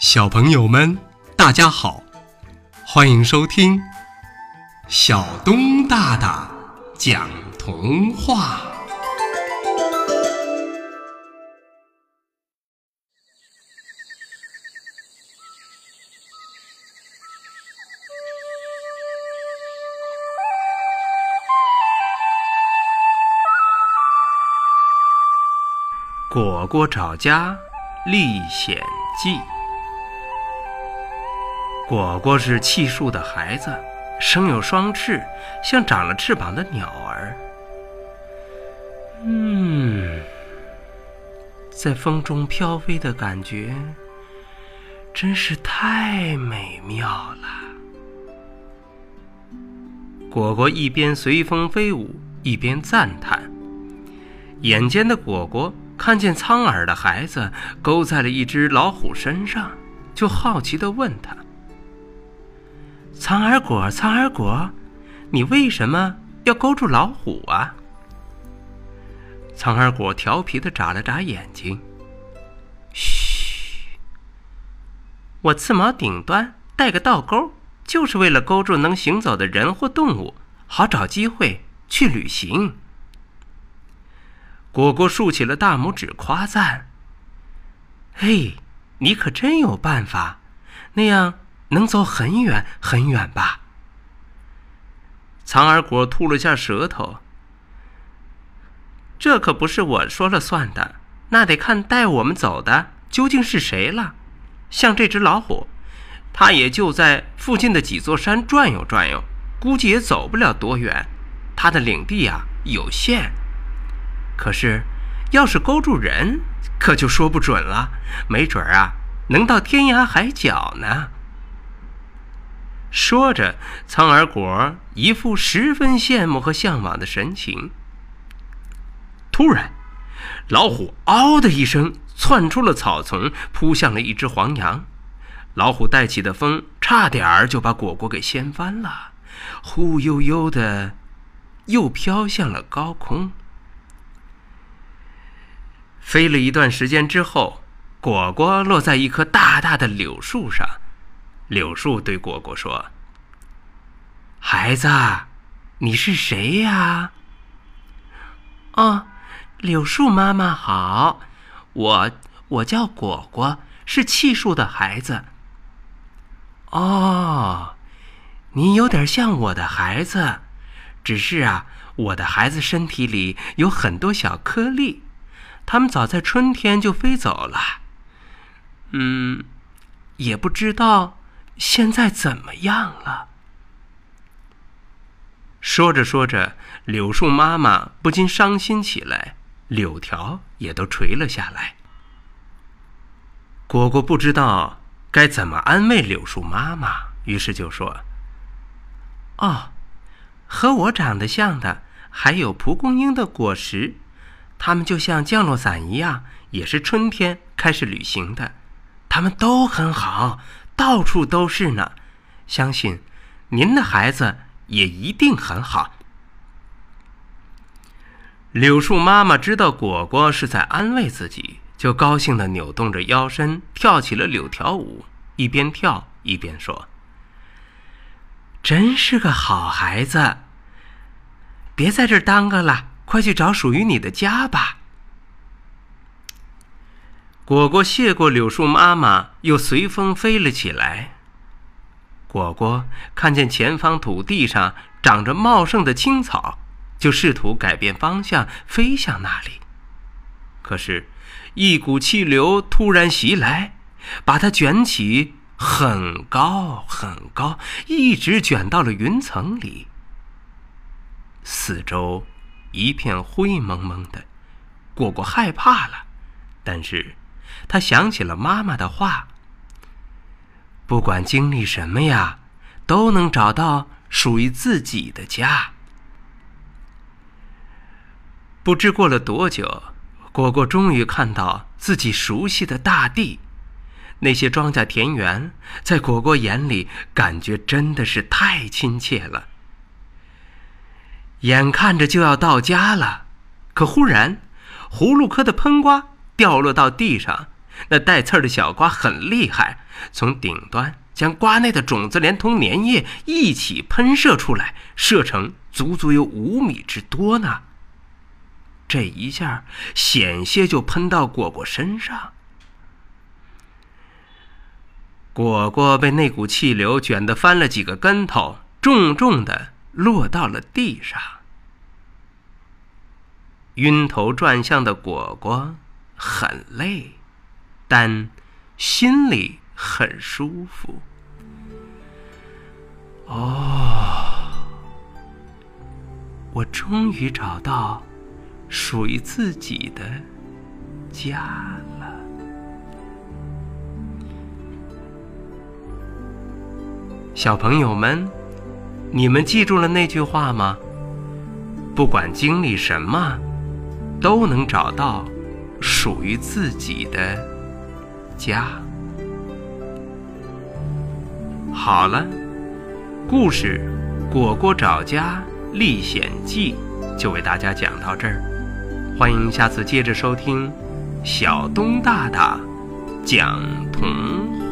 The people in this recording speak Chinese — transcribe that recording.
小朋友们，大家好，欢迎收听小东大大讲童话。果果找家历险记。果果是气树的孩子，生有双翅，像长了翅膀的鸟儿。嗯，在风中飘飞的感觉，真是太美妙了。果果一边随风飞舞，一边赞叹。眼尖的果果看见苍耳的孩子勾在了一只老虎身上，就好奇地问他。苍耳果，苍耳果，你为什么要勾住老虎啊？苍耳果调皮的眨了眨眼睛。嘘，我刺毛顶端带个倒钩，就是为了勾住能行走的人或动物，好找机会去旅行。果果竖起了大拇指，夸赞：“嘿，你可真有办法，那样。”能走很远很远吧？苍耳果吐了下舌头。这可不是我说了算的，那得看带我们走的究竟是谁了。像这只老虎，它也就在附近的几座山转悠转悠，估计也走不了多远。它的领地啊有限。可是，要是勾住人，可就说不准了，没准啊，能到天涯海角呢。说着，苍耳果一副十分羡慕和向往的神情。突然，老虎“嗷”的一声窜出了草丛，扑向了一只黄羊。老虎带起的风，差点儿就把果果给掀翻了，忽悠悠的，又飘向了高空。飞了一段时间之后，果果落在一棵大大的柳树上。柳树对果果说：“孩子，你是谁呀？”“哦，柳树妈妈好，我我叫果果，是气树的孩子。”“哦，你有点像我的孩子，只是啊，我的孩子身体里有很多小颗粒，他们早在春天就飞走了。嗯，也不知道。”现在怎么样了？说着说着，柳树妈妈不禁伤心起来，柳条也都垂了下来。果果不知道该怎么安慰柳树妈妈，于是就说：“哦，和我长得像的还有蒲公英的果实，它们就像降落伞一样，也是春天开始旅行的，它们都很好。”到处都是呢，相信您的孩子也一定很好。柳树妈妈知道果果是在安慰自己，就高兴的扭动着腰身，跳起了柳条舞，一边跳一边说：“真是个好孩子，别在这儿耽搁了，快去找属于你的家吧。”果果谢过柳树妈妈，又随风飞了起来。果果看见前方土地上长着茂盛的青草，就试图改变方向飞向那里。可是，一股气流突然袭来，把它卷起很高很高，一直卷到了云层里。四周一片灰蒙蒙的，果果害怕了，但是。他想起了妈妈的话：“不管经历什么呀，都能找到属于自己的家。”不知过了多久，果果终于看到自己熟悉的大地，那些庄稼田园，在果果眼里，感觉真的是太亲切了。眼看着就要到家了，可忽然，葫芦科的喷瓜。掉落到地上，那带刺的小瓜很厉害，从顶端将瓜内的种子连同粘液一起喷射出来，射程足足有五米之多呢。这一下险些就喷到果果身上，果果被那股气流卷得翻了几个跟头，重重的落到了地上。晕头转向的果果很累，但心里很舒服。哦，我终于找到。属于自己的家了，小朋友们，你们记住了那句话吗？不管经历什么，都能找到属于自己的家。好了，故事《果果找家历险记》就为大家讲到这儿。欢迎下次接着收听，小东大大讲童。